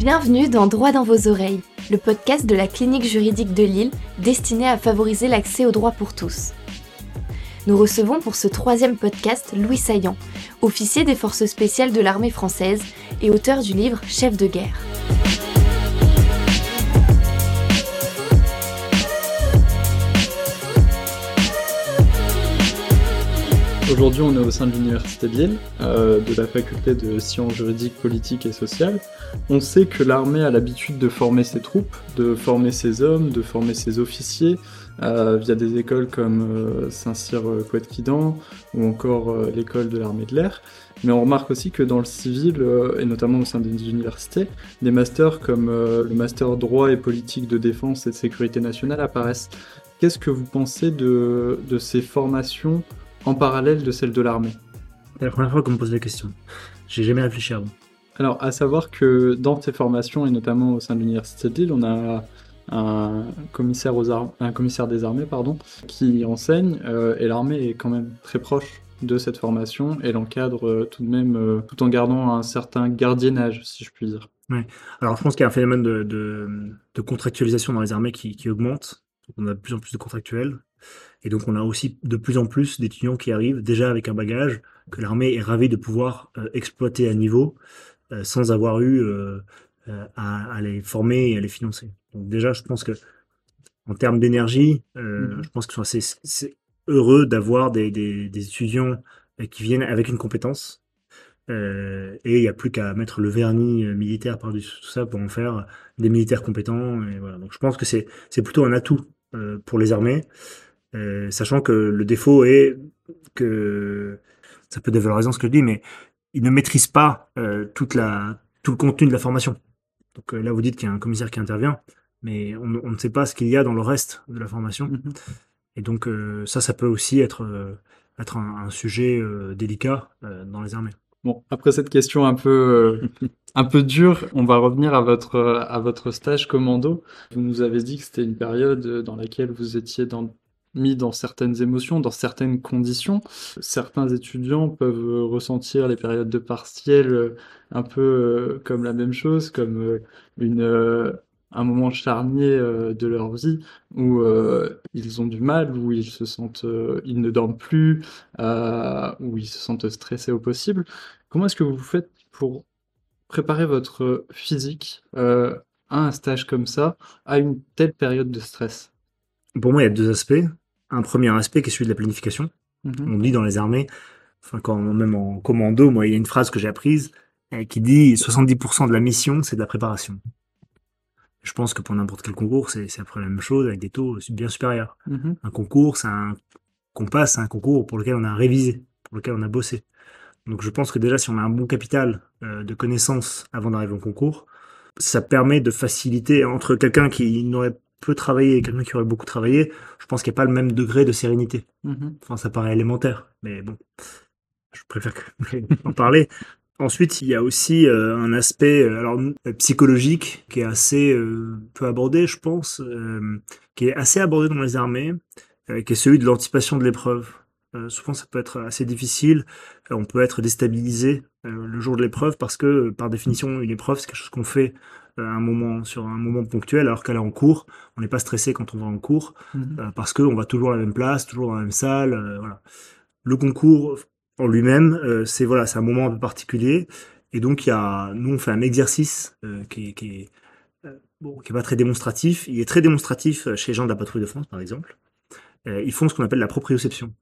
Bienvenue dans Droit dans vos oreilles, le podcast de la clinique juridique de Lille destiné à favoriser l'accès au droit pour tous. Nous recevons pour ce troisième podcast Louis Saillant, officier des forces spéciales de l'armée française et auteur du livre Chef de guerre. Aujourd'hui, on est au sein de l'Université de Lille, euh, de la faculté de sciences juridiques, politiques et sociales. On sait que l'armée a l'habitude de former ses troupes, de former ses hommes, de former ses officiers, euh, via des écoles comme euh, Saint-Cyr-Couette-Quidan ou encore l'école de l'armée de l'air. Mais on remarque aussi que dans le civil, et notamment au sein des universités, des masters comme le master droit et politique de défense et de sécurité nationale apparaissent. Qu'est-ce que vous pensez de, de ces formations en parallèle de celle de l'armée C'est la première fois qu'on me pose la question. J'ai jamais réfléchi avant. Alors, à savoir que dans ces formations, et notamment au sein de l'Université de Lille, on a un commissaire, aux un commissaire des armées pardon, qui enseigne, euh, et l'armée est quand même très proche de cette formation et l'encadre euh, tout de même, euh, tout en gardant un certain gardiennage, si je puis dire. Ouais. Alors, je pense qu'il y a un phénomène de, de, contractualisation dans les armées qui, qui augmente. On a de plus en plus de contractuels. Et donc on a aussi de plus en plus d'étudiants qui arrivent déjà avec un bagage que l'armée est ravie de pouvoir euh, exploiter à niveau euh, sans avoir eu euh, à, les former et à les financer. Donc déjà, je pense que en termes d'énergie, mm-hmm. je pense qu'ils sont assez heureux d'avoir des, des, étudiants qui viennent avec une compétence. et il n'y a plus qu'à mettre le vernis militaire par-dessus tout ça pour en faire des militaires compétents. Et voilà. Donc je pense que c'est plutôt un atout pour les armées. Euh, sachant que le défaut est que ça peut dévaloriser ce que je dis, mais il ne maîtrise pas euh, toute la, tout le contenu de la formation. Donc euh, là, vous dites qu'il y a un commissaire qui intervient, mais on, ne sait pas ce qu'il y a dans le reste de la formation. Mm-hmm. Et donc ça, ça peut aussi être, être un, sujet délicat dans les armées. Bon, après cette question un peu, un peu dure, on va revenir à votre, à votre stage commando. Vous nous avez dit que c'était une période dans laquelle vous étiez dans mis dans certaines émotions, dans certaines conditions. Certains étudiants peuvent ressentir les périodes de partiel euh, un peu euh, comme la même chose, comme euh, une, un moment charnier de leur vie où ils ont du mal, où ils se sentent, ils ne dorment plus, où ils se sentent stressés au possible. Comment est-ce que vous faites pour préparer votre physique à un stage comme ça, à une telle période de stress? Pour moi, il y a deux aspects un premier aspect qui est celui de la planification. Mhm. On dit dans les armées, enfin quand même en commando, moi il y a une phrase que j'ai apprise euh, qui dit 70% de la mission c'est de la préparation. Je pense que pour n'importe quel concours c'est après la même chose avec des taux bien supérieurs. Mhm. Un concours c'est un qu'on passe un concours pour lequel on a révisé, pour lequel on a bossé. Donc je pense que déjà si on a un bon capital euh, de connaissances avant d'arriver au concours, ça permet de faciliter entre quelqu'un qui n'aurait peu travailler et quelqu'un qui aurait beaucoup travaillé, je pense qu'il n'y a pas le même degré de sérénité. Mhm. Enfin, ça paraît élémentaire, mais bon, je préfère en parler. Ensuite, il y a aussi euh, un aspect euh, alors, psychologique qui est assez euh, peu abordé, je pense, qui est assez abordé dans les armées, qui est celui de l'anticipation de l'épreuve. souvent, ça peut être assez difficile. on peut être déstabilisé le jour de l'épreuve parce que, par définition, une épreuve, c'est quelque chose qu'on fait euh, un moment, sur un moment ponctuel, alors qu'elle est en cours, on n'est pas stressé quand on va en cours, euh, parce qu'on va toujours à la même place, toujours dans la même salle. Euh, voilà. Le concours en lui-même, c'est voilà, c'est un moment un peu particulier. Et donc, il y a, nous, on fait un exercice qui, qui, est, bon, qui est pas très démonstratif. Il est très démonstratif chez les gens de la patrouille de France, par exemple. ils font ce qu'on appelle la proprioception.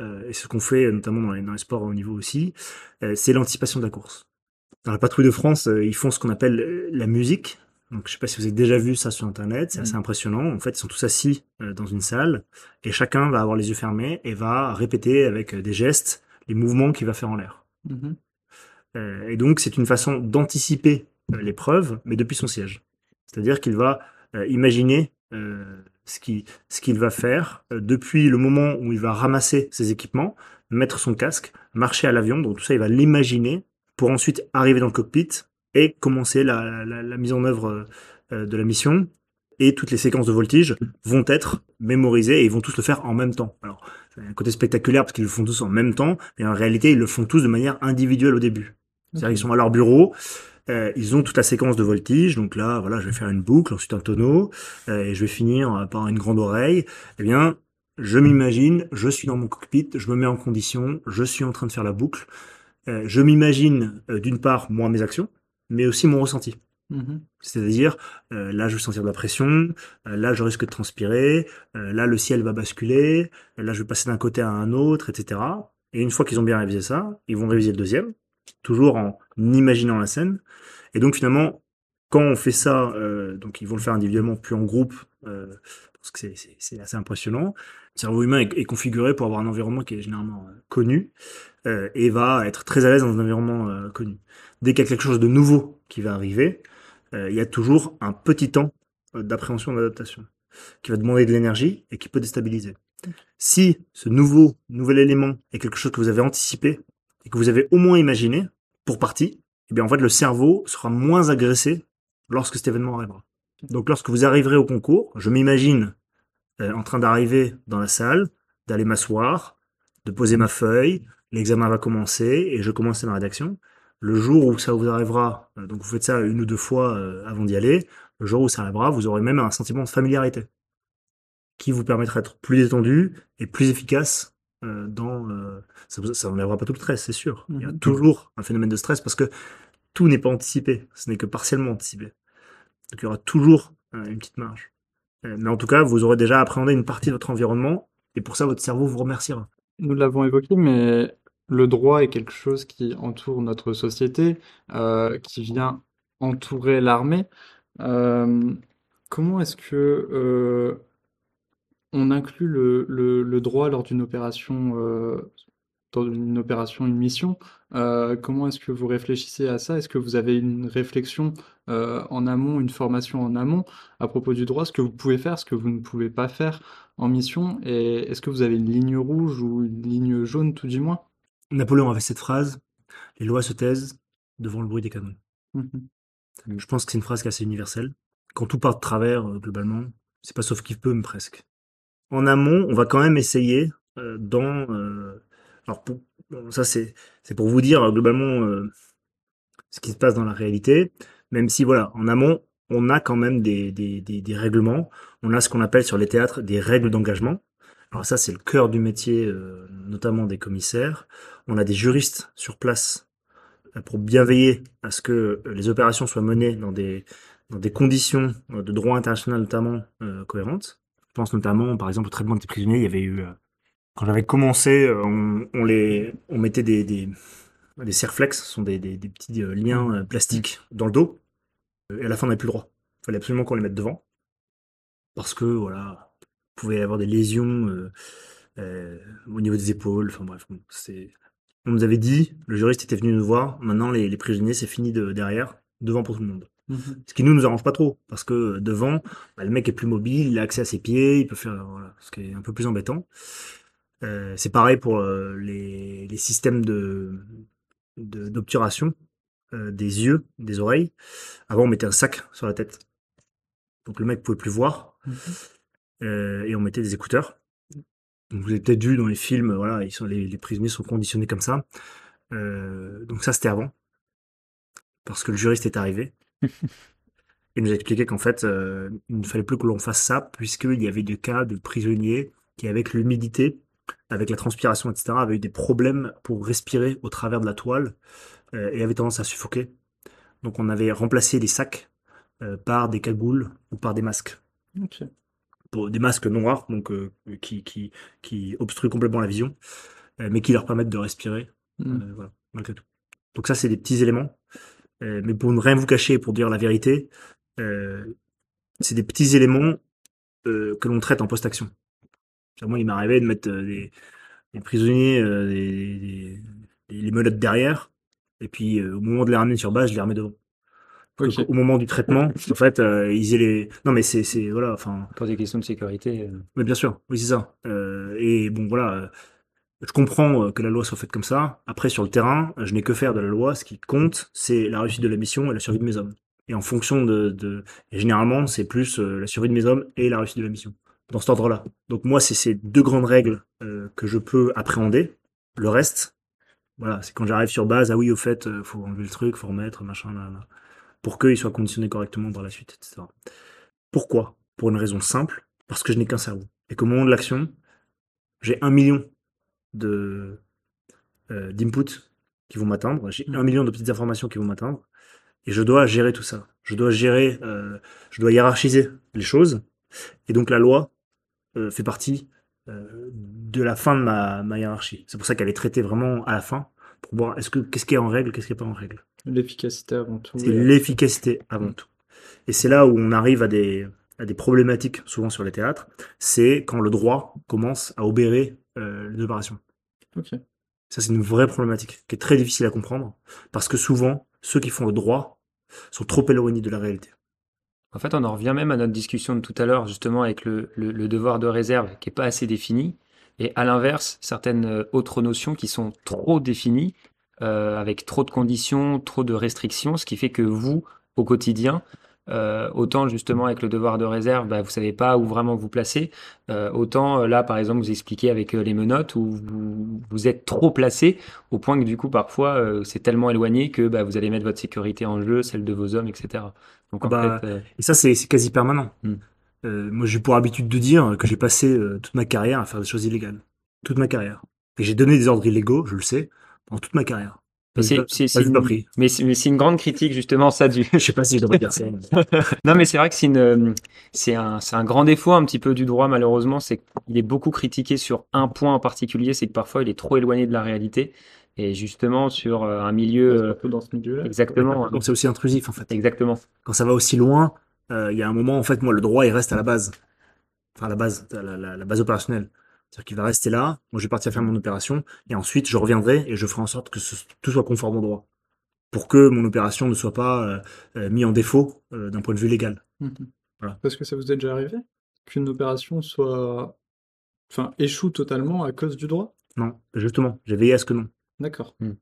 et c'est ce qu'on fait notamment dans les, dans les sports au niveau aussi. c'est l'anticipation de la course dans la patrouille de France, euh, ils font ce qu'on appelle euh, la musique. Donc, je sais pas si vous avez déjà vu ça sur Internet, c'est assez mm. impressionnant. En fait, ils sont tous assis euh, dans une salle et chacun va avoir les yeux fermés et va répéter avec des gestes les mouvements qu'il va faire en l'air. Mm-hmm. et donc, c'est une façon d'anticiper l'épreuve, mais depuis son siège. C'est-à-dire qu'il va imaginer ce qu'il va faire depuis le moment où il va ramasser ses équipements, mettre son casque, marcher à l'avion. Donc, tout ça, il va l'imaginer pour ensuite arriver dans le cockpit et commencer la, mise en œuvre euh, de la mission. Et toutes les séquences de voltige vont être mémorisées et ils vont tous le faire en même temps. Alors, un côté spectaculaire parce qu'ils le font tous en même temps, mais en réalité, ils le font tous de manière individuelle au début. C'est-à-dire qu'ils sont à leur bureau, euh, ils ont toute la séquence de voltige, donc là, voilà, je vais faire une boucle, ensuite un tonneau, euh, et je vais finir par une grande oreille. Eh bien, je m'imagine, je suis dans mon cockpit, je me mets en condition, je suis en train de faire la boucle. Euh, je m'imagine, euh, d'une part, moi, mes actions, mais aussi mon ressenti. Mhm. C'est-à-dire, euh, là, je vais sentir de la pression, euh, là, je risque de transpirer, euh, là, le ciel va basculer, là, je vais passer d'un côté à un autre, etc. Et une fois qu'ils ont bien révisé ça, ils vont réviser le deuxième, toujours en imaginant la scène. Et donc, finalement, quand on fait ça, donc ils vont le faire individuellement, puis en groupe, parce que c'est- assez impressionnant. Le cerveau humain est, configuré pour avoir un environnement qui est généralement connu et va être très à l'aise dans un environnement connu. Dès qu'il y a quelque chose de nouveau qui va arriver, euh, il y a toujours un petit temps euh, d'appréhension, d'adaptation, qui va demander de l'énergie et qui peut déstabiliser. Si ce nouveau, nouvel élément est quelque chose que vous avez anticipé et que vous avez au moins imaginé, pour partie, eh bien en fait le cerveau sera moins agressé lorsque cet événement arrivera. Donc lorsque vous arriverez au concours, je m'imagine euh, en train d'arriver dans la salle, d'aller m'asseoir, de poser ma feuille, l'examen va commencer et je commence la rédaction. Le jour où ça vous arrivera, euh, donc vous faites ça une ou deux fois euh, avant d'y aller, le jour où ça arrivera, vous aurez même un sentiment de familiarité qui vous permettra d'être plus détendu et plus efficace euh, dans... ça, n'enlèvera pas tout le stress, c'est sûr. Il y a Mhm. toujours un phénomène de stress parce que tout n'est pas anticipé, ce n'est que partiellement anticipé. Donc il y aura toujours une petite marge. Mais en tout cas, vous aurez déjà appréhendé une partie de votre environnement et pour ça, votre cerveau vous remerciera. Nous l'avons évoqué, mais le droit est quelque chose qui entoure notre société, euh, qui vient entourer l'armée. Euh, comment est-ce que euh, on inclut le, droit lors d'une opération, une mission? Comment est-ce que vous réfléchissez à ça? Est-ce que vous avez une réflexion en amont, une formation en amont à propos du droit, ce que vous pouvez faire, ce que vous ne pouvez pas faire en mission? Et est-ce que vous avez une ligne rouge ou une ligne jaune, tout du moins? Napoléon avait cette phrase Les lois se taisent devant le bruit des canons. Mhm. Je pense que c'est une phrase qui est assez universelle. Quand tout part de travers, euh, globalement, c'est pas sauf qu'il peut, mais presque. En amont, on va quand même essayer euh, dans. euh, alors, pour- ça, c'est pour vous dire, globalement, euh, ce qui se passe dans la réalité. Même si, voilà, en amont, on a quand même des, des, des, des règlements. On a ce qu'on appelle sur les théâtres des règles d'engagement. Alors, ça, c'est le cœur du métier, euh, notamment des commissaires. On a des juristes sur place euh, pour bien veiller à ce que euh, les opérations soient menées dans des, dans des conditions de droit international notamment euh, cohérentes. Je pense notamment, par exemple, au traitement des prisonniers, il y avait eu, euh, quand j'avais commencé, on, on les, on mettait des, des, des serflex, ce sont des, des, des petits liens plastiques dans le dos, et à la fin on n'avait plus le droit. Il fallait absolument qu'on les mette devant, parce que, voilà, il pouvait y avoir des lésions euh, euh, au niveau des épaules, enfin bref, bon, c'est... On nous avait dit, le juriste était venu nous voir, maintenant les, les prisonniers c'est fini de, derrière, devant pour tout le monde. Mhm. Ce qui nous nous arrange pas trop, parce que euh, devant, bah, le mec est plus mobile, il a accès à ses pieds, il peut faire, voilà, ce qui est un peu plus embêtant. Euh, c'est pareil pour euh, les, les systèmes de de- d'obturation euh, des yeux, des oreilles. Avant, on mettait un sac sur la tête, donc le mec pouvait plus voir, Mhm. Euh, et on mettait des écouteurs. Donc, vous avez peut-être vu dans les films, voilà, ils sont, les, les prisonniers sont conditionnés comme ça. Euh, donc ça, c'était avant, parce que le juriste est arrivé. Il nous a expliqué qu'en fait, euh, il ne fallait plus que l'on fasse ça, puisqu'il y avait des cas de prisonniers qui, avec l'humidité, avec la transpiration, etc., avaient eu des problèmes pour respirer au travers de la toile euh, et avaient tendance à suffoquer. Donc on avait remplacé les sacs euh, par des cagoules ou par des masques. Ok. Des masques noirs, donc euh, qui, qui, qui obstruent complètement la vision, euh, mais qui leur permettent de respirer Mhm. euh, voilà, malgré tout. Donc ça, c'est des petits éléments. Mais pour ne rien vous cacher, pour dire la vérité, c'est des petits éléments que l'on traite en post-action. Moi, il m'est arrivé de mettre des, des prisonniers, des, des- des- les menottes derrière, et puis euh, au moment de les ramener sur base, je les remets devant. Au moment du traitement, en fait, euh, ils aient les... Non, mais c'est, c'est voilà, enfin, Pour des questions de sécurité. euh, mais bien sûr, oui, c'est ça. Euh, et bon, voilà, je comprends que la loi soit faite comme ça. Après, sur le terrain, je n'ai que faire de la loi. Ce qui compte, c'est la réussite de la mission et la survie de mes hommes. Et en fonction de... de... Et généralement, c'est plus la survie de mes hommes et la réussite de la mission. Dans cet ordre-là. Donc moi, c'est ces deux grandes règles euh, que je peux appréhender. Le reste, Voilà, c'est quand j'arrive sur base, ah oui, au fait, euh, faut enlever le truc, faut remettre, machin, là, là, pour qu'il soit conditionné correctement par la suite, etc. Pourquoi? Pour une raison simple, parce que je n'ai qu'un cerveau. Et qu'au moment de l'action, j'ai un million de euh, d'inputs qui vont m'atteindre, j'ai un million de petites informations qui vont m'atteindre, et je dois gérer tout ça. Je dois gérer, euh, je dois hiérarchiser les choses, et donc la loi euh, fait partie de la fin de ma, ma hiérarchie. C'est pour ça qu'elle est traitée vraiment à la fin, pour voir est-ce que qu'est-ce qui est en règle, qu'est-ce qui est pas en règle? L'efficacité avant tout. C'est l'efficacité avant tout. Et c'est là où on arrive à des, à des problématiques, souvent sur les théâtres, c'est quand le droit commence à obérer euh, les opérations. Ok. Ça, c'est une vraie problématique qui est très difficile à comprendre, parce que souvent, ceux qui font le droit sont trop éloignés de la réalité. En fait, on en revient même à notre discussion de tout à l'heure, justement, avec le, le- le devoir de réserve qui n'est pas assez défini, et à l'inverse, certaines euh, autres notions qui sont trop définies, euh, avec trop de conditions, trop de restrictions, ce qui fait que vous, au quotidien, euh, autant justement avec le devoir de réserve, bah, vous savez pas où vraiment vous placer, euh, autant là, par exemple, vous expliquez avec euh, les menottes où vous, vous êtes trop placé au point que du coup, parfois, c'est tellement éloigné que bah, vous allez mettre votre sécurité en jeu, celle de vos hommes, etc. Donc en Bah, fait, Et ça, c'est c'est quasi permanent. Hmm. Euh, moi, j'ai pour habitude de dire que j'ai passé euh, toute ma carrière à faire des choses illégales. Toute ma carrière. Et j'ai donné des ordres illégaux, je le sais, pendant toute ma carrière. Mais c'est- une-. Mais c'est grande critique justement ça du. Je sais pas si je devrais dire ça. Non mais c'est vrai que c'est une euh, c'est un c'est un grand défaut un petit peu du droit malheureusement c'est qu'il est beaucoup critiqué sur un point en particulier c'est que parfois il est trop éloigné de la réalité et justement sur un milieu Surtout dans ce milieu-là. exactement Donc c'est aussi intrusif, en fait. exactement Quand ça va aussi loin, euh, il y a un moment, en fait, moi, le droit, il reste à la base. Enfin, à la base, à la, la- la base opérationnelle. C'est-à-dire qu'il va rester là, moi, je vais partir faire mon opération, et ensuite, je reviendrai et je ferai en sorte que ce- tout soit conforme au droit. Pour que mon opération ne soit pas euh, euh, mis en défaut euh, d'un point de vue légal. Mhm. Voilà. Parce que ça vous est déjà arrivé qu'une opération soit. Enfin, échoue totalement à cause du droit? Non, justement, j'ai veillé à ce que non. D'accord. Euh,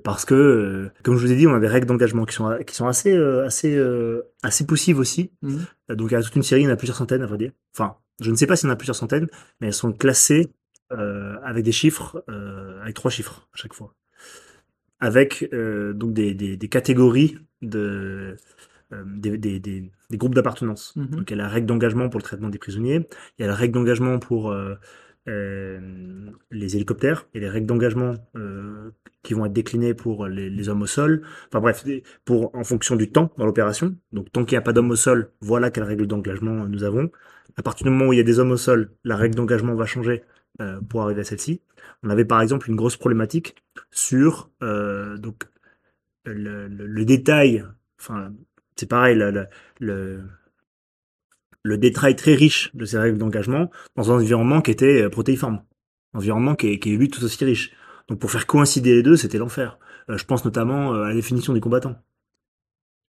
Parce que, euh, comme je vous ai dit, on a des règles d'engagement qui sont, qui sont assez, euh, assez, euh, assez poussives aussi. Mhm. Euh, Donc, il y a toute une série, il y en a plusieurs centaines, à vrai dire. Enfin, je ne sais pas s'il y en a plusieurs centaines, mais elles sont classées euh, avec des chiffres, euh, avec trois chiffres à chaque fois. Avec euh, donc des, des, des catégories de, euh, des, des, des, des groupes d'appartenance. Mhm. Donc, il y a la règle d'engagement pour le traitement des prisonniers, il y a la règle d'engagement pour euh, euh, les hélicoptères, et les règles d'engagement euh, qui vont être déclinées pour les, hommes au sol. Enfin bref, pour, en fonction du temps dans l'opération. Donc tant qu'il n'y a pas d'hommes au sol, voilà quelle règle d'engagement nous avons. À partir du moment où il y a des hommes au sol, la règle d'engagement va changer euh, pour arriver à celle-ci. On avait par exemple une grosse problématique sur euh, donc le, détail. Enfin, c'est pareil, le, le, détail très riche de ces règles d'engagement dans un environnement qui était euh, protéiforme, environnement qui est, qui est lui tout aussi riche. Donc pour faire coïncider les deux, c'était l'enfer. Euh, je pense notamment euh, à la définition du combattant.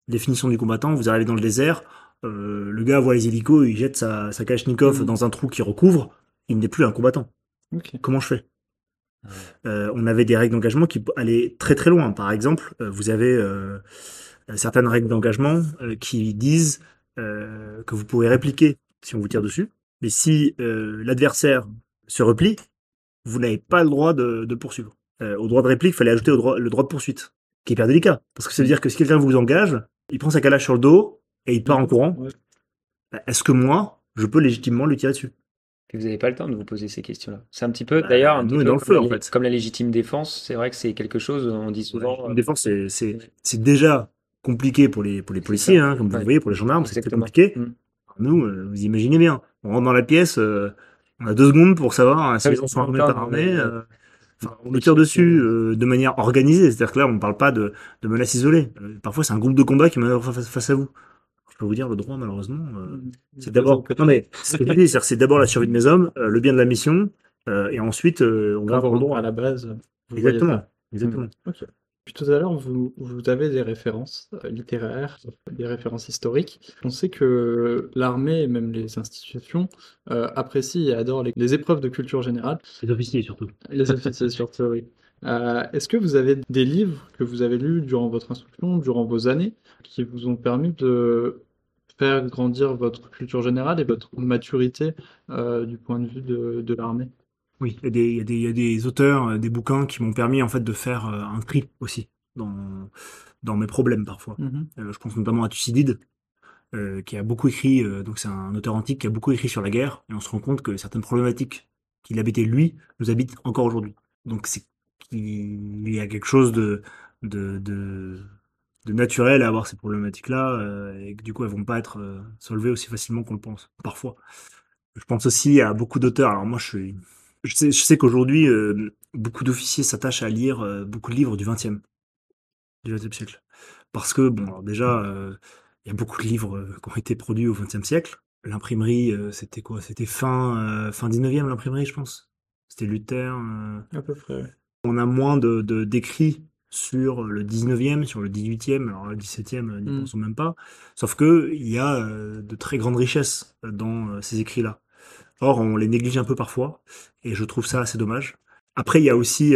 Définition du combattant, vous arrivez dans le désert, euh, le gars voit les hélicos, il jette sa, sa Kalachnikov Mhm. dans un trou qui recouvre, il n'est plus un combattant. Comment je fais? Euh, On avait des règles d'engagement qui allaient très très loin. Par exemple, euh, vous avez euh, certaines règles d'engagement euh, qui disent euh, que vous pouvez répliquer si on vous tire dessus, mais si euh, l'adversaire se replie, vous n'avez pas le droit de, de poursuivre. Euh, au droit de réplique, il fallait ajouter au droit, le droit de poursuite, qui est hyper délicat. Parce que ça veut dire que si quelqu'un vous engage, il prend sa calage sur le dos et il part en courant. Ouais. Bah, Est-ce que moi, je peux légitimement lui tirer dessus? Que vous n'avez pas le temps de vous poser ces questions-là c'est un petit peu d'ailleurs dans le comme la en fait. comme la légitime défense c'est vrai que c'est quelque chose on dit souvent Une euh, défense, c'est déjà compliqué pour les, pour les policiers, hein, comme vous Ouais. le voyez, pour les gendarmes, c'est très compliqué. Mm. Nous, euh, vous imaginez bien, on rentre dans la pièce, euh, on a deux secondes pour savoir hein, si les gens sont armés par euh, enfin, on le tire dessus de manière organisée, c'est-à-dire que là, on ne parle pas de, de menaces isolées. Parfois, c'est un groupe de combat qui manœuvre face, face à vous. Je peux vous dire, le droit, malheureusement, euh, c'est d'abord. Non mais c'est d'abord la survie de mes hommes, le bien de la mission, et ensuite on grave Grave le droit. à la base. vous Exactement, ça. exactement. Tout à l'heure, vous, vous avez des références euh, littéraires, des références historiques. On sait que l'armée et même les institutions euh, apprécient et adorent les, les épreuves de culture générale, Les officiers surtout. les officiers surtout, oui. Euh, Est-ce que vous avez des livres que vous avez lus durant votre instruction, durant vos années, qui vous ont permis de faire grandir votre culture générale et votre maturité euh, du point de vue de, de l'armée? Oui, il y, a des, il, y a des, il y a des auteurs, des bouquins qui m'ont permis en fait de faire un tri aussi dans, dans mes problèmes parfois. Mmh je pense notamment à Thucydide, euh, qui a beaucoup écrit, euh, donc c'est un auteur antique qui a beaucoup écrit sur la guerre, et on se rend compte que certaines problématiques qu'il habitait lui nous habitent encore aujourd'hui. Donc c'est qu'il y a quelque chose de, de, de, de naturel à avoir ces problématiques-là, euh, et que du coup elles vont pas être euh, solvées aussi facilement qu'on le pense, parfois. Je pense aussi à beaucoup d'auteurs. Alors moi je suis, je sais, je sais qu'aujourd'hui euh, beaucoup d'officiers s'attachent à lire euh, beaucoup de livres du XXe, du siècle, parce que bon, alors déjà il y a beaucoup de livres euh, qui ont été produits au XXe siècle. L'imprimerie, euh, c'était quoi? C'était fin, euh, fin 19e, l'imprimerie, je pense? C'était Luther. À peu près, On a moins de, d'écrits sur le 19e, sur le 18e, alors le 17e, n'y mm. pensons même pas. Sauf que il y a de très grandes richesses dans ces écrits-là. Or, on les néglige un peu parfois, et je trouve ça assez dommage. Après, il y a aussi,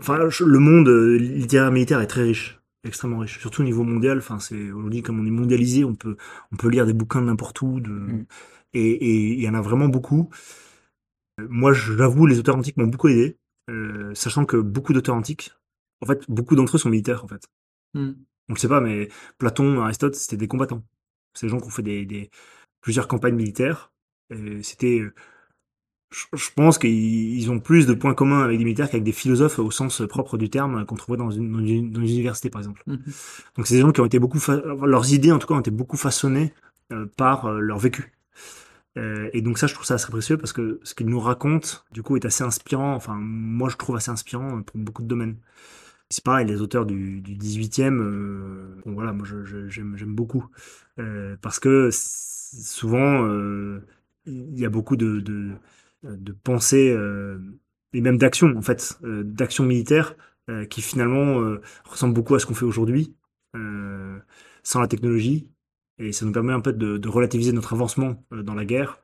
enfin, le monde littéraire militaire est très riche extrêmement riche, surtout au niveau mondial. Enfin, c'est aujourd'hui comme on est mondialisé, on peut on peut lire des bouquins de n'importe où, de... Mm. et il y en a vraiment beaucoup. Moi, j'avoue, les auteurs antiques m'ont beaucoup aidé, euh, sachant que beaucoup d'auteurs antiques, en fait, beaucoup d'entre eux sont militaires, en fait. Mm. On le sait pas, mais Platon, Aristote, c'était des combattants. C'est des gens qui ont fait des, des plusieurs campagnes militaires. C'était je pense qu'ils ont plus de points communs avec des militaires qu'avec des philosophes au sens propre du terme qu'on trouvait dans une, dans une, université, par exemple. Mhm. Donc, c'est des gens qui ont été beaucoup, leurs idées, en tout cas, ont été beaucoup façonnées euh, par euh, leur vécu. Euh, et donc, ça, je trouve ça assez précieux parce que ce qu'ils nous racontent, du coup, est assez inspirant. Enfin, moi, je trouve assez inspirant pour beaucoup de domaines. C'est pareil, les auteurs du, du 18e, bon, voilà, moi, j'aime beaucoup. parce que souvent, il y a beaucoup de, de euh, de pensée euh, et même d'action en fait, euh, d'action militaire qui finalement ressemble beaucoup à ce qu'on fait aujourd'hui sans la technologie et ça nous permet un peu de, relativiser notre avancement dans la guerre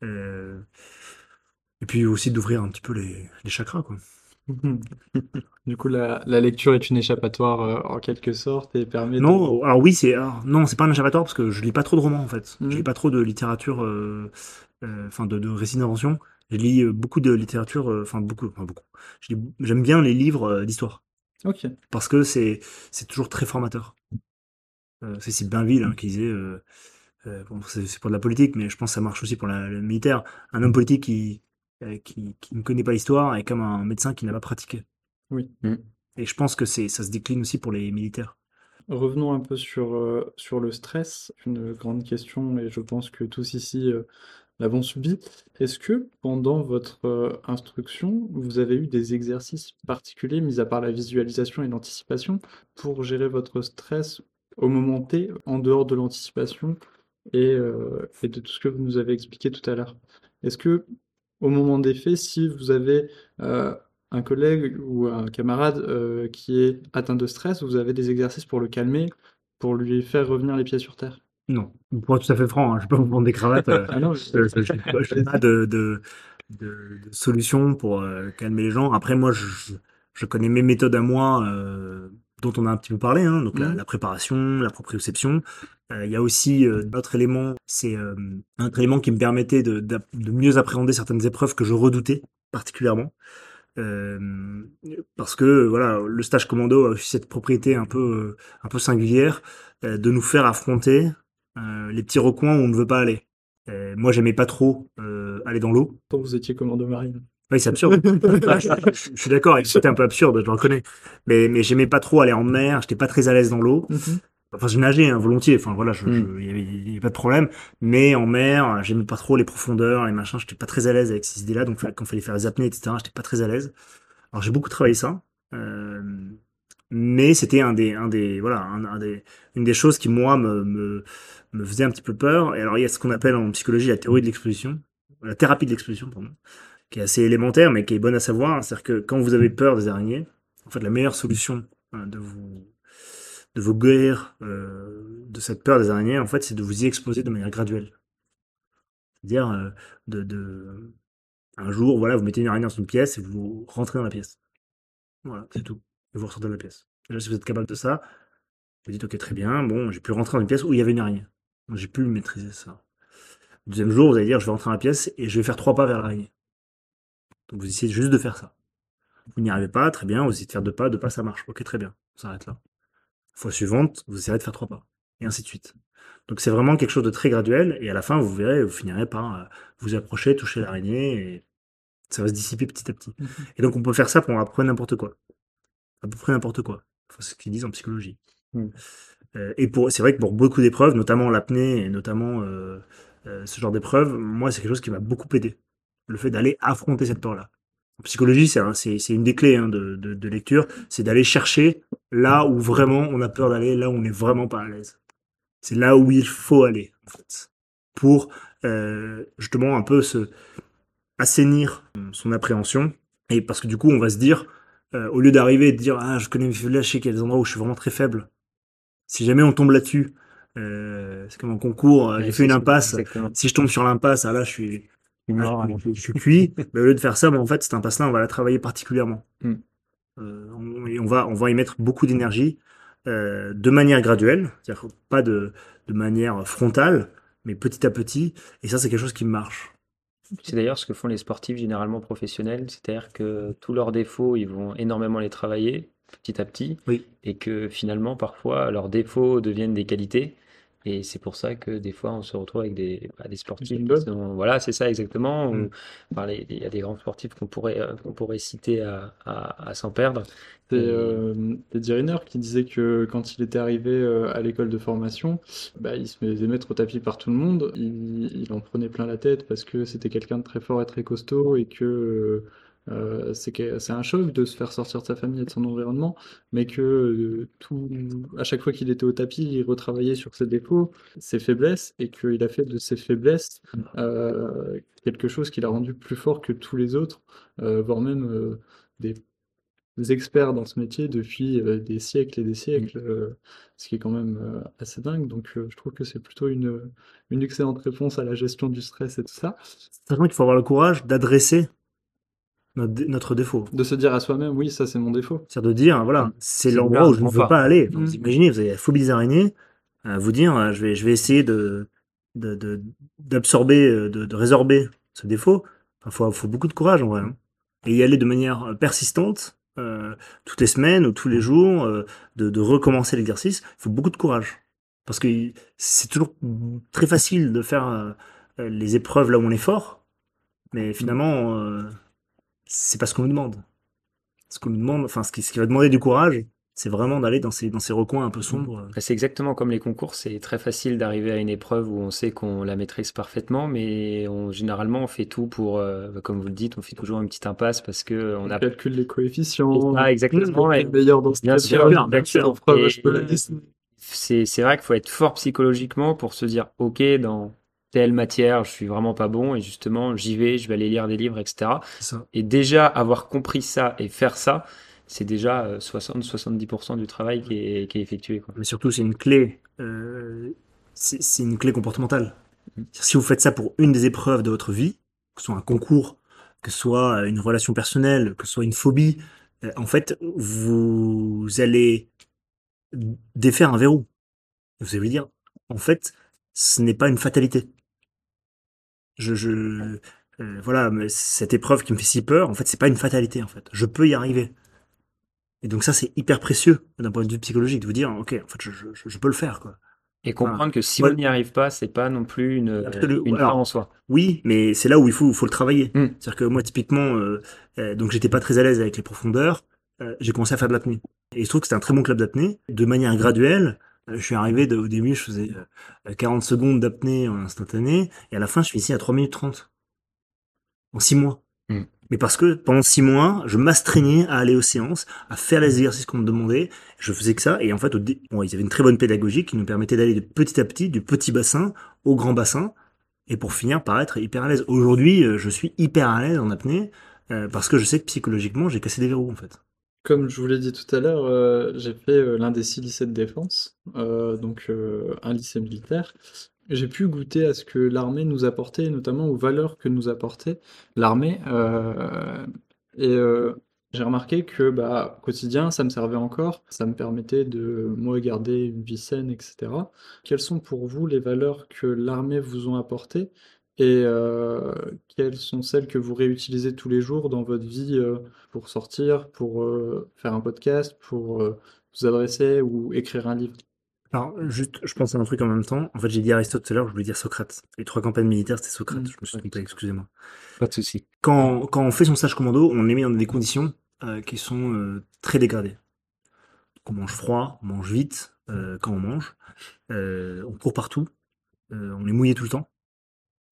et puis aussi d'ouvrir un petit peu les, chakras. Du coup, la, lecture est une échappatoire en quelque sorte et permet. Non, alors oui, c'est non, c'est pas un échappatoire parce que je lis pas trop de romans en fait. Je lis mmh. pas trop de littérature, enfin de, de récits d'invention. Je lis euh, beaucoup de littérature, euh, enfin beaucoup, enfin beaucoup. J'aime bien les livres euh, d'histoire. Ok. Parce que c'est c'est toujours très formateur. c'est Cécile Bainville hein, qui disait, bon, c'est pour de la politique, mais je pense que ça marche aussi pour la, le militaire. Un homme politique qui, qui, qui ne connaît pas l'histoire est comme un médecin qui n'a pas pratiqué. Oui. Mm. Et je pense que c'est ça se décline aussi pour les militaires. Revenons un peu sur, sur le stress, une grande question, et je pense que tous ici l'avons subi. Est-ce que pendant votre euh, instruction, vous avez eu des exercices particuliers, mis à part la visualisation et l'anticipation, pour gérer votre stress au moment T, en dehors de l'anticipation et, euh, et, de tout ce que vous nous avez expliqué tout à l'heure? Est-ce que au moment des faits, si vous avez euh, un collègue ou un camarade qui est atteint de stress, vous avez des exercices pour le calmer, pour lui faire revenir les pieds sur terre non, pour être tout à fait franc, hein, je ne vais pas vous vendre des cravates. Euh, ah non, je n'ai pas de, de, de, de, solution pour euh, calmer les gens. Après, moi, je, je connais mes méthodes à moi, euh, dont on a un petit peu parlé, hein, donc la, mmh. la, préparation, la proprioception. Il y a aussi d'autres éléments, c'est un autre élément qui me permettait de, de, de, mieux appréhender certaines épreuves que je redoutais particulièrement. parce que voilà, le stage commando a aussi cette propriété un peu, un peu singulière de nous faire affronter euh, les petits recoins où on ne veut pas aller. Euh, moi, j'aimais pas trop euh, aller dans l'eau. Quand vous étiez commando marine. Oui, c'est absurde. je, suis d'accord, c'était un peu absurde, je le reconnais. Mais, mais j'aimais pas trop aller en mer, j'étais pas très à l'aise dans l'eau. Mhm. Enfin, je nageais hein, volontiers, enfin voilà, il mm. n'y avait, pas de problème. Mais en mer, j'aimais pas trop les profondeurs, les machins, j'étais pas très à l'aise avec ces idées-là. Donc quand il fallait faire les apnées, etc., j'étais pas très à l'aise. Alors j'ai beaucoup travaillé ça. Euh, mais c'était un des, un des, voilà, un, des, une des choses qui moi me, me, me faisait un petit peu peur. Et alors il y a ce qu'on appelle en psychologie la théorie de l'exposition, la thérapie de l'exposition, pardon, qui est assez élémentaire, mais qui est bonne à savoir. C'est-à-dire que quand vous avez peur des araignées, en fait, la meilleure solution hein, de vous de vous guérir euh, de cette peur des araignées, en fait, c'est de vous y exposer de manière graduelle. C'est-à-dire euh, de, de un jour, voilà, vous mettez une araignée dans une pièce et vous rentrez dans la pièce. Voilà, c'est tout et vous ressortez de la pièce. Déjà, si vous êtes capable de ça, vous dites, ok, très bien, bon, j'ai pu rentrer dans une pièce où il y avait une araignée. J'ai pu maîtriser ça. Deuxième jour, vous allez dire, je vais rentrer dans la pièce et je vais faire trois pas vers l'araignée. Donc vous essayez juste de faire ça. Vous n'y arrivez pas, très bien, vous essayez de faire deux pas, deux pas, ça marche. Ok, très bien, on s'arrête là. Fois suivante, vous essayerez de faire trois pas, et ainsi de suite. Donc c'est vraiment quelque chose de très graduel, et à la fin, vous verrez, vous finirez par euh, vous approcher, toucher l'araignée, et ça va se dissiper petit à petit. Mhm. Et donc on peut faire ça pour à peu près n'importe quoi. À peu près n'importe quoi. C'est ce qu'ils disent en psychologie. Mhm. Euh, et pour, c'est vrai que pour beaucoup d'épreuves, notamment l'apnée et notamment euh, euh, ce genre d'épreuves, moi c'est quelque chose qui m'a beaucoup aidé. Le fait d'aller affronter cette peur-là. En psychologie, c'est, un- une des clés hein, de, de, de lecture, c'est d'aller chercher là où vraiment on a peur d'aller, là où on n'est vraiment pas à l'aise. C'est là où il faut aller, en fait, pour euh, justement un peu se assainir son appréhension. Et parce que du coup, on va se dire, euh, au lieu d'arriver et de dire ah je connais mes faiblesses, je sais qu'il y a des endroits où je suis vraiment très faible. Si jamais on tombe là-dessus, euh, c'est comme en concours, euh, j'ai fait une impasse. Si je tombe sur l'impasse, ah là Je suis mort, ah, allez. je, suis cuit. Mais au lieu de faire ça, mais en fait cette impasse-là, on va la travailler particulièrement. Mm. Euh, on, et on va on va y mettre beaucoup d'énergie euh, de manière graduelle, c'est-à-dire pas de de manière frontale, mais petit à petit. Et ça c'est quelque chose qui marche. C'est d'ailleurs ce que font les sportifs généralement professionnels, c'est-à-dire que tous leurs défauts, ils vont énormément les travailler petit à petit, Oui. et que finalement, parfois, leurs défauts deviennent des qualités. Et c'est pour ça que des fois, on se retrouve avec des, bah, des sportifs sont- Voilà, c'est ça exactement. Mm. les- il y a des grands sportifs qu'on pourrait, euh, qu'on pourrait citer à, à, à s'en perdre. C'est euh, Teddy Riner qui disait que quand il était arrivé euh, à l'école de formation, bah, il se faisait mettre au tapis par tout le monde. Il, il en prenait plein la tête parce que c'était quelqu'un de très fort et très costaud et que euh, c'est c'est un choc de se faire sortir de sa famille et de son environnement, mais que euh, tout, à chaque fois qu'il était au tapis, il retravaillait sur ses défauts, ses faiblesses et qu'il a fait de ses faiblesses euh, quelque chose qui l'a rendu plus fort que tous les autres, euh, voire même des experts dans ce métier depuis des siècles et des siècles, euh, ce qui est quand même assez dingue. Donc je trouve que c'est plutôt une, une excellente réponse à la gestion du stress et tout ça. Sachant qu'il faut avoir le courage d'adresser notre, dé- notre défaut. De se dire à soi-même, oui, ça c'est mon défaut. C'est-à-dire de dire, voilà, c'est C'est l'endroit où je ne veux pas aller. Mm. vous imaginez, vous avez la phobie des araignées, euh, vous dire, euh, je vais, je vais essayer de, de, de- d'absorber, euh, de, de résorber ce défaut. Il faut, faut beaucoup de courage, en vrai. hein. Et y aller de manière persistante, euh, toutes les semaines ou tous les jours, euh, de, de recommencer l'exercice. Il faut beaucoup de courage. Parce que c'est toujours très facile de faire les épreuves là où on est fort, mais finalement, euh, c'est pas ce qu'on nous demande. Ce qu'on nous demande, enfin, ce qui, ce qui va demander du courage, c'est vraiment d'aller dans ces, dans ces recoins un peu sombres. Bah, C'est exactement comme les concours, c'est très facile d'arriver à une épreuve où on sait qu'on la maîtrise parfaitement, mais on, généralement on fait tout pour, euh, comme vous le dites, on fait toujours une petite impasse parce que on On a calcule les coefficients. Ah, exactement, on est et- le meilleur dans ce Bien sûr, d'épreuve, bien sûr. en preuve, Et- je peux la laisser. c'est c'est vrai qu'il faut être fort psychologiquement pour se dire, ok, dans telle matière, je suis vraiment pas bon, et justement, j'y vais, je vais aller lire des livres, etc. Et déjà, avoir compris ça et faire ça, c'est déjà euh, 60-70% du travail qui est, qui est effectué. Quoi. Mais surtout, c'est une clé, euh, c'est une clé comportementale. Mm. Si vous faites ça pour une des épreuves de votre vie, que ce soit un concours, que ce soit une relation personnelle, que ce soit une phobie, euh, en fait, vous allez défaire un verrou. Vous allez dire, en fait, ce n'est pas une fatalité. Je, je, euh, voilà, mais cette épreuve qui me fait si peur, en fait, c'est pas une fatalité, en fait. Je peux y arriver. Et donc ça, c'est hyper précieux d'un point de vue psychologique de vous dire, ok, en fait, je, je, je peux le faire, quoi. Et comprendre que si Ouais. on n'y arrive pas, c'est pas non plus une, euh, une Alors, en soi. Oui, mais c'est là où il faut, faut le travailler. Mm. C'est-à-dire que moi, typiquement, euh, euh, donc j'étais pas très à l'aise avec les profondeurs. j'ai commencé à faire de l'apnée. Et il se trouve que c'était un très bon club d'apnée. De manière graduelle, je suis arrivé, de- au début, je faisais euh, 40 secondes d'apnée en instantané. Et à la fin, je suis ici à 3 minutes 30. En 6 mois. Mm. Mais parce que pendant 6 mois, je m'astreignais à aller aux séances, à faire les exercices qu'on me demandait. Je faisais que ça. Et en fait, au bon, ils avaient une très bonne pédagogie qui nous permettait d'aller de petit à petit, du petit bassin au grand bassin et pour finir par être hyper à l'aise. Aujourd'hui, euh, je suis hyper à l'aise en apnée euh, parce que je sais que psychologiquement, j'ai cassé des verrous en fait. Comme je vous l'ai dit tout à l'heure, euh, j'ai fait euh, l'un des six lycées de défense, euh, donc un lycée militaire. J'ai pu goûter à ce que l'armée nous apportait, notamment aux valeurs que nous apportait l'armée. et j'ai remarqué que, bah, au quotidien, ça me servait encore. Ça me permettait de, moi, garder une vie saine, etc. Quelles sont pour vous les valeurs que l'armée vous ont apportées Et euh, quelles sont celles que vous réutilisez tous les jours dans votre vie euh, pour sortir, pour euh, faire un podcast, pour vous adresser ou écrire un livre? Alors, juste, je pense à un truc en même temps. En fait, j'ai dit Aristote tout à l'heure, je voulais dire Socrate. Les trois campagnes militaires, c'était Socrate. Mmh. je me suis trompé, excusez-moi. Pas de souci. Quand, quand on fait son stage commando, on est mis dans des conditions qui sont très dégradées. on mange froid, on mange vite quand on mange, on court partout, on est mouillé tout le temps.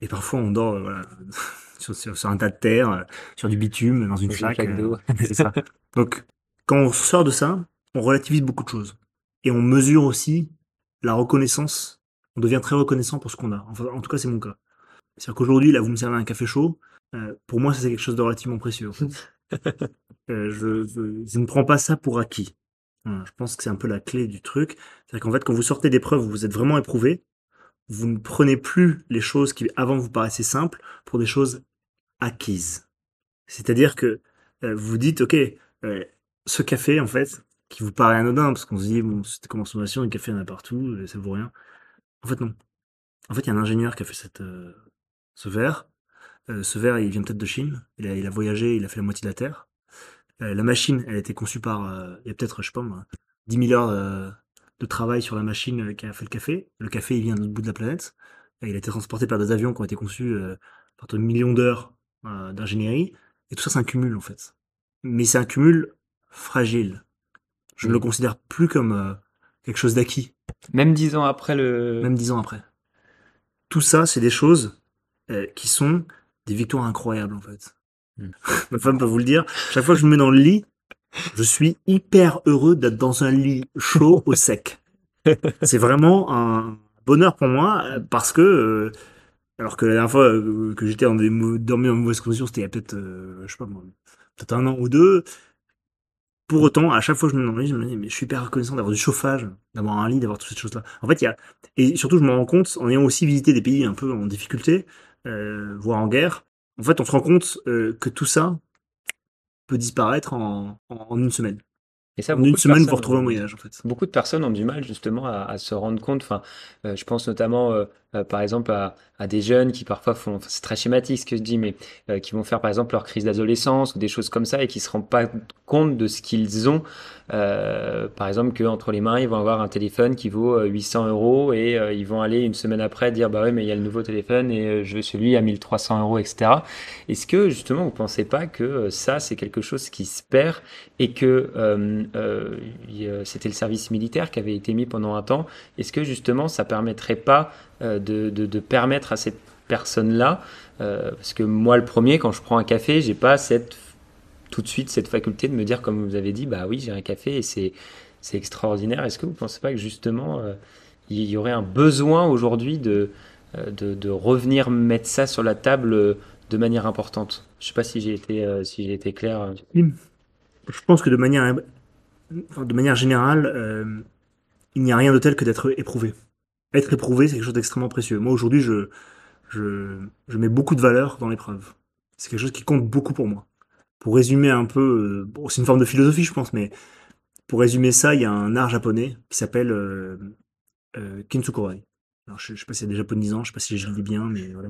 Et parfois, on dort voilà, sur, sur, un tas de terre, sur du bitume, dans une flaque. d'eau. c'est ça. Donc, quand on sort de ça, on relativise beaucoup de choses. Et on mesure aussi la reconnaissance. On devient très reconnaissant pour ce qu'on a. Enfin, en tout cas, c'est mon cas. C'est-à-dire qu'aujourd'hui, là, vous me servez un café chaud. Euh, pour moi, ça, c'est quelque chose de relativement précieux. En fait. euh, je, je, je, ne prends pas ça pour acquis. Voilà, je pense que c'est un peu la clé du truc. C'est-à-dire qu'en fait, quand vous sortez d'épreuve, vous êtes vraiment éprouvé, vous ne prenez plus les choses qui avant vous paraissaient simples pour des choses acquises. C'est-à-dire que euh, vous dites, ok, euh, ce café, en fait, qui vous paraît anodin, parce qu'on se dit, bon, c'était consommation, le café, il y en a partout, ça vaut rien. En fait, non. En fait, il y a un ingénieur qui a fait cette, euh, ce verre. Euh, ce verre, il vient peut-être de Chine. Il a, il a, voyagé, il a fait la moitié de la Terre. Euh, la machine, elle a été conçue par, il y a peut-être, je sais pas moi, 10 000 heures de travail sur la machine qui a fait le café. Le café, il vient de l'autre bout de la planète. il a été transporté par des avions qui ont été conçus par de millions d'heures d'ingénierie. Et tout ça, c'est un cumul, en fait. Mais c'est un cumul fragile. Je ne le considère plus comme euh, quelque chose d'acquis. Même dix ans après le. Même dix ans après. Tout ça, c'est des choses euh, qui sont des victoires incroyables, en fait. Mm. Ma femme peut vous le dire. Chaque fois que je me mets dans le lit, je suis hyper heureux d'être dans un lit chaud au sec. C'est vraiment un bonheur pour moi euh, parce que, euh, alors que la dernière fois euh, que j'étais en des dormi en mauvaise condition, c'était il y a peut-être, euh, je sais pas peut-être un an ou deux. Pour autant, à chaque fois que je me demande, je me dis, mais je suis hyper reconnaissant d'avoir du chauffage, d'avoir un lit, d'avoir toutes ces choses-là. En fait, il y a, et surtout, je me rends compte, en ayant aussi visité des pays un peu en difficulté, voire en guerre, en fait, on se rend compte que tout ça disparaître en une semaine. Et ça, en une semaine, vous retrouvez un voyage, en fait. Beaucoup de personnes ont du mal justement à, à se rendre compte. Enfin, euh, je pense notamment, euh, euh, par exemple, à, à, des jeunes qui parfois font, c'est très schématique ce que je dis, mais qui vont faire par exemple leur crise d'adolescence ou des choses comme ça et qui se rendent pas compte de ce qu'ils ont. Par exemple, qu'entre les mains, ils vont avoir un téléphone qui vaut 800 euros et ils vont aller une semaine après dire bah ouais, mais il y a le nouveau téléphone et je veux celui à 1300 euros, etc. Est-ce que justement vous pensez pas que ça c'est quelque chose qui se perd et que c'était le service militaire qui avait été mis pendant un temps Est-ce que justement ça permettrait pas de, de, permettre à cette personne-là, euh, parce que moi le premier, quand je prends un café, j'ai pas cette tout de suite cette faculté de me dire, comme vous avez dit, bah oui, j'ai un café et c'est c'est extraordinaire. Est-ce que vous pensez pas que justement euh, il y aurait un besoin aujourd'hui de, de, revenir mettre ça sur la table de manière importante? Je sais pas si j'ai été euh, si j'ai été clair. Je pense que de manière de manière générale, euh, il n'y a rien de tel que d'être éprouvé être éprouvé, c'est quelque chose d'extrêmement précieux. Moi, aujourd'hui, je, je, mets beaucoup de valeur dans l'épreuve. C'est quelque chose qui compte beaucoup pour moi. Pour résumer un peu, euh, c'est une forme de philosophie, je pense, mais pour résumer ça, il y a un art japonais qui s'appelle euh, euh. Alors, je, je sais pas si c'est des japonisants, je sais pas si je le dis bien, mais voilà.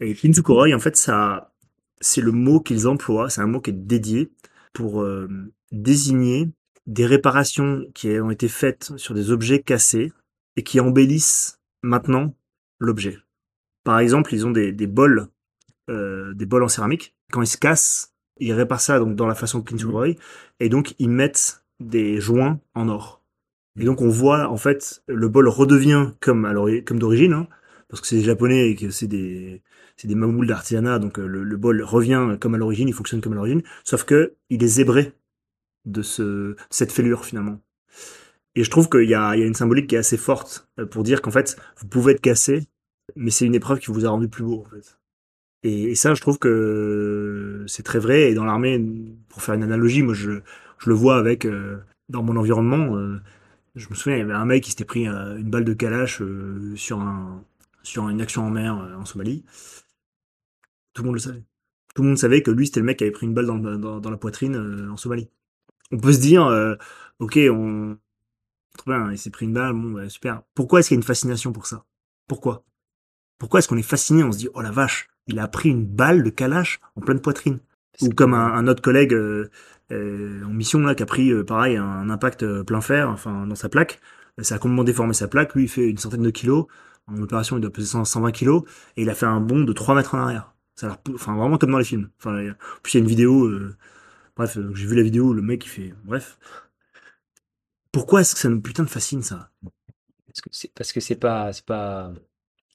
Et Kintsukuroi, en fait, ça, c'est le mot qu'ils emploient, c'est un mot qui est dédié pour désigner des réparations qui ont été faites sur des objets cassés et qui embellissent maintenant l'objet. Par exemple, ils ont des, des bols, euh, des bols en céramique. Quand ils se cassent, ils réparent ça donc dans la façon Kintsukuroi et donc ils mettent des joints en or. Et donc on voit en fait le bol redevient comme alors comme d'origine hein, parce que c'est des japonais et que c'est des c'est des mamoules d'artisanat donc euh, le, le, bol revient comme à l'origine, il fonctionne comme à l'origine, sauf que il est zébré de ce cette fêlure finalement. Et je trouve qu'il y a, une symbolique qui est assez forte euh, pour dire qu'en fait, vous pouvez être cassé, mais c'est une épreuve qui vous a rendu plus beau, en fait. Et, ça, je trouve que c'est très vrai. Et dans l'armée, pour faire une analogie, moi, je, je le vois avec, euh, dans mon environnement, euh, je me souviens, il y avait un mec qui s'était pris une balle de calache sur, un, sur une action en mer en Somalie. Tout le monde le savait. Tout le monde savait que lui, c'était le mec qui avait pris une balle dans la poitrine en Somalie. On peut se dire, ok, on, Trop bien, il s'est pris une balle, bon, bah, super. Pourquoi est-ce qu'il y a une fascination pour ça? Pourquoi? Pourquoi est-ce qu'on est fasciné On se dit, oh la vache, il a pris une balle de calache en pleine poitrine? Ou comme un, un autre collègue euh, euh, en mission là qui a pris euh, pareil un impact euh, plein fer, enfin dans sa plaque. Ça a complètement déformé sa plaque. Lui, il fait une centaine de kilos. En opération, il doit peser 100 120 kilos. Et il a fait un bond de 3 mètres en arrière. Ça a enfin, vraiment comme dans les films. Enfin, puis il y a une vidéo, euh, bref, j'ai vu la vidéo, le mec, il fait, bref. Pourquoi est-ce que ça nous putain de fascine, ça? Parce que c'est parce que c'est pas c'est pas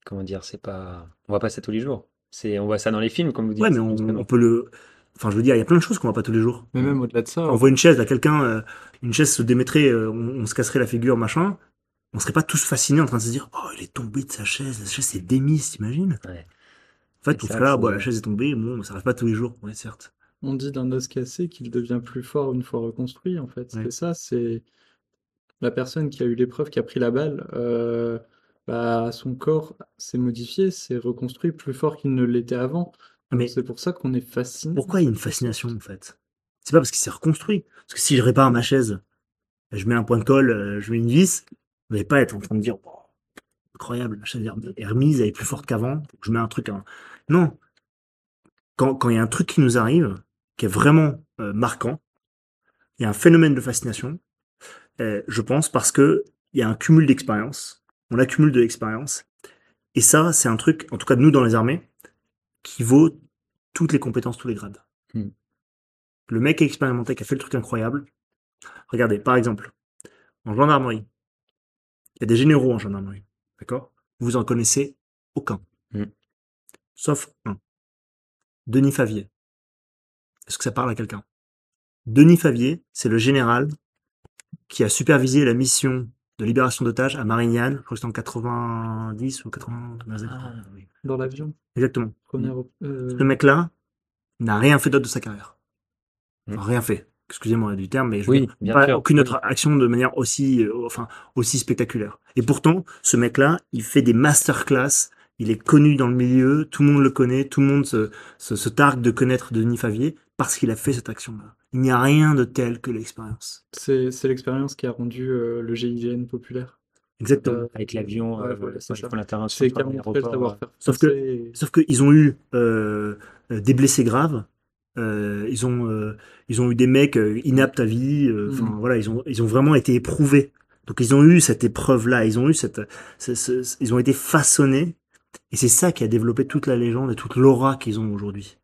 comment dire, c'est pas on voit pas ça tous les jours. C'est on voit ça dans les films comme vous dites. Ouais, mais on, peut le, enfin, je veux dire, il y a plein de choses qu'on voit pas tous les jours. Mais même au-delà de ça, On voit une chaise, là, quelqu'un, euh, une chaise se démettrait, euh, on, on se casserait la figure, machin. On serait pas tous fascinés en train de se dire, oh, il est tombé de sa chaise, la chaise s'est démise, t'imagines? Ouais. En fait, on ça, fait là, bon, la chaise est tombée, bon, ça arrive pas tous les jours, ouais, certes. On dit d'un os cassé qu'il devient plus fort une fois reconstruit, en fait. Ouais. C'est ça, c'est la personne qui a eu l'épreuve, qui a pris la balle, euh, bah, son corps s'est modifié, s'est reconstruit plus fort qu'il ne l'était avant. Donc Mais- c'est pour ça qu'on est fasciné. Pourquoi il y a une fascination, en fait? C'est pas parce qu'il s'est reconstruit. Parce que si je répare ma chaise, je mets un point de colle, euh, je mets une vis, vous n'allez pas être en train de dire, Oh, incroyable, la chaise est remise, elle est plus forte qu'avant, je mets un truc, hein. Non. Quand, quand il y a un truc qui nous arrive, qui est vraiment euh, marquant, il y a un phénomène de fascination, euh, je pense, parce que il y a un cumul d'expérience. On accumule de l'expérience. Et ça, c'est un truc, en tout cas de nous dans les armées, qui vaut toutes les compétences, tous les grades. Hmm. Le mec expérimenté qui a fait le truc incroyable. Regardez, par exemple, en gendarmerie, il y a des généraux en gendarmerie. D'accord? Vous en connaissez aucun. Hmm. Sauf un. Denis Favier. Est-ce que ça parle à quelqu'un Denis Favier, c'est le général qui a supervisé la mission de libération d'otages à Marignane, je crois que c'était en 90 ou 80. Ah. Dans l'avion, Exactement. première. op- euh, Ce mec-là n'a rien fait d'autre de sa carrière. Enfin, Hmm. rien fait. Excusez-moi du terme, mais je Oui, pas sûr. aucune autre action de manière aussi, euh, enfin, aussi spectaculaire. Et pourtant, ce mec-là, il fait des masterclass. Il est connu dans le milieu, tout le monde le connaît, tout le monde se, se, se targue de connaître Denis Favier parce qu'il a fait cette action-là. Il n'y a rien de tel que l'expérience. C'est c'est l'expérience qui a rendu euh, le GIGN populaire. Exactement. Euh, Avec l'avion, ouais, euh, voilà, c'est ils C'est Sauf que- et- Sauf qu'ils ont eu euh, des blessés graves. euh, ils ont euh, ils ont eu des mecs inaptes à vie. euh, Enfin Mhm. voilà, ils ont ils ont vraiment été éprouvés. Donc ils ont eu cette épreuve là. Ils ont eu cette ce- ce- ils ont été façonnés. Et c'est ça qui a développé toute la légende et toute l'aura qu'ils ont aujourd'hui.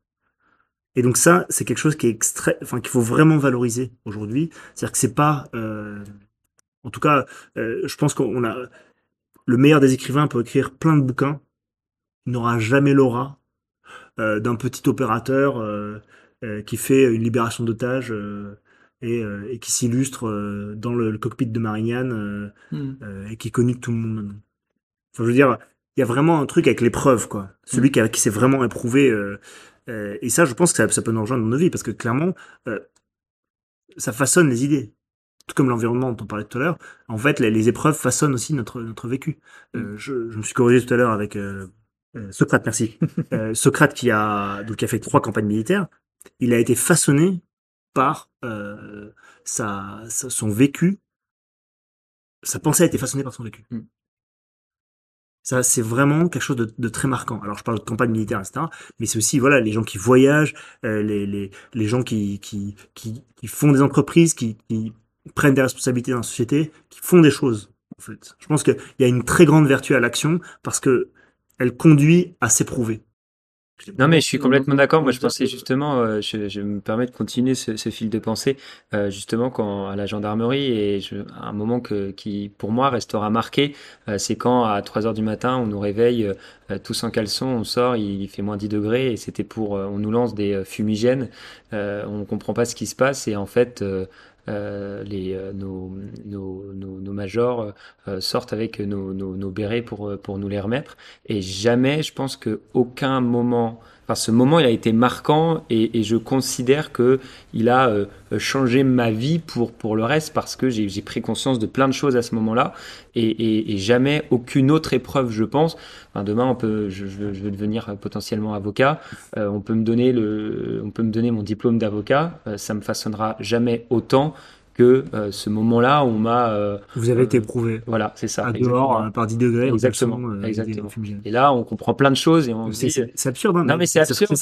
Et donc ça, c'est quelque chose qui est extrait, enfin qu'il faut vraiment valoriser aujourd'hui. C'est-à-dire que c'est pas, euh, en tout cas, euh, je pense qu'on a le meilleur des écrivains peut écrire plein de bouquins, il n'aura jamais l'aura euh, d'un petit opérateur qui fait une libération d'otages et, et qui s'illustre dans le, le cockpit de Marignane Hmm. et qui est connu de tout le monde. Enfin, je veux dire, il y a vraiment un truc avec l'épreuve, quoi. Celui qui, a- qui s'est vraiment éprouvé. euh, euh, et ça, je pense que ça, ça peut nous rejoindre dans nos vies parce que clairement, euh, ça façonne les idées. Tout comme l'environnement dont on parlait tout à l'heure. En fait, les, les épreuves façonnent aussi notre, notre vécu. Euh, je, je me suis corrigé tout à l'heure avec euh, euh, Socrate, merci. Euh, Socrate qui a, donc, qui a fait trois campagnes militaires. Il a été façonné par euh, sa, sa- son vécu. Sa pensée a été façonnée par son vécu. Ça, c'est vraiment quelque chose de, très marquant. Alors, je parle de campagne militaire, etc. Mais c'est aussi, voilà, les gens qui voyagent, euh, les, les, les gens qui, qui, qui, qui font des entreprises, qui, qui prennent des responsabilités dans la société, qui font des choses, en fait. Je pense qu'il y a une très grande vertu à l'action parce que elle conduit à s'éprouver. Non, mais je suis complètement d'accord. Moi, je pensais justement, euh, je, je me permets de continuer ce, ce fil de pensée, euh, justement, quand à la gendarmerie, et je, un moment que, qui, pour moi, restera marqué, euh, c'est quand à 3 heures du matin, on nous réveille tous en caleçon, on sort, il, fait moins 10 degrés, et c'était pour, on nous lance des fumigènes, on comprend pas ce qui se passe, et en fait, euh, les, euh, nos, nos, nos, nos majors euh, sortent avec nos, nos, nos bérets pour, euh, pour nous les remettre. Et jamais, je pense que aucun moment, enfin ce moment, il a été marquant et, je considère que il a euh, changé ma vie pour pour le reste parce que j'ai pris conscience de plein de choses à ce moment-là et, jamais aucune autre épreuve, je pense. Demain, on peut, je, je, veux, je veux devenir potentiellement avocat. Euh, on peut me donner le, on peut me donner mon diplôme d'avocat. Euh, ça me façonnera jamais autant que euh, ce moment-là on m'a. euh, Vous avez Euh, été éprouvé voilà, c'est ça. à exactement. dehors euh, par 10 degrés. en Exactement, euh, exactement. Et là, on comprend plein de choses et on C'est dit. absurde. Hein, Non, mais c'est absurde,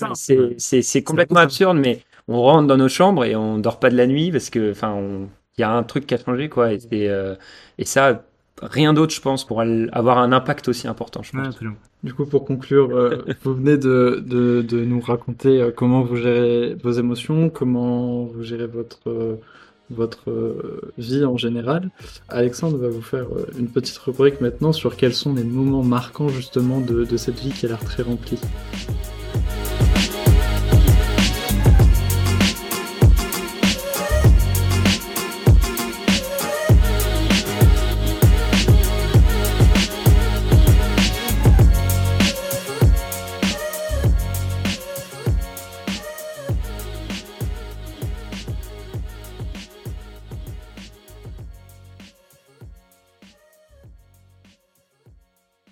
c'est- complètement absurde, mais on rentre dans nos chambres et on dort pas de la nuit parce que, enfin, on- il y a un truc qui a changé, quoi. Et, euh, ça, rien d'autre, je pense, pour avoir un impact aussi important, je pense. Du coup, pour conclure, euh, vous venez de, de, de nous raconter euh, comment vous gérez vos émotions, comment vous gérez votre, euh, votre euh, vie en général. Alexandre va vous faire euh, une petite rubrique maintenant sur quels sont les moments marquants justement de, de cette vie qui a l'air très remplie.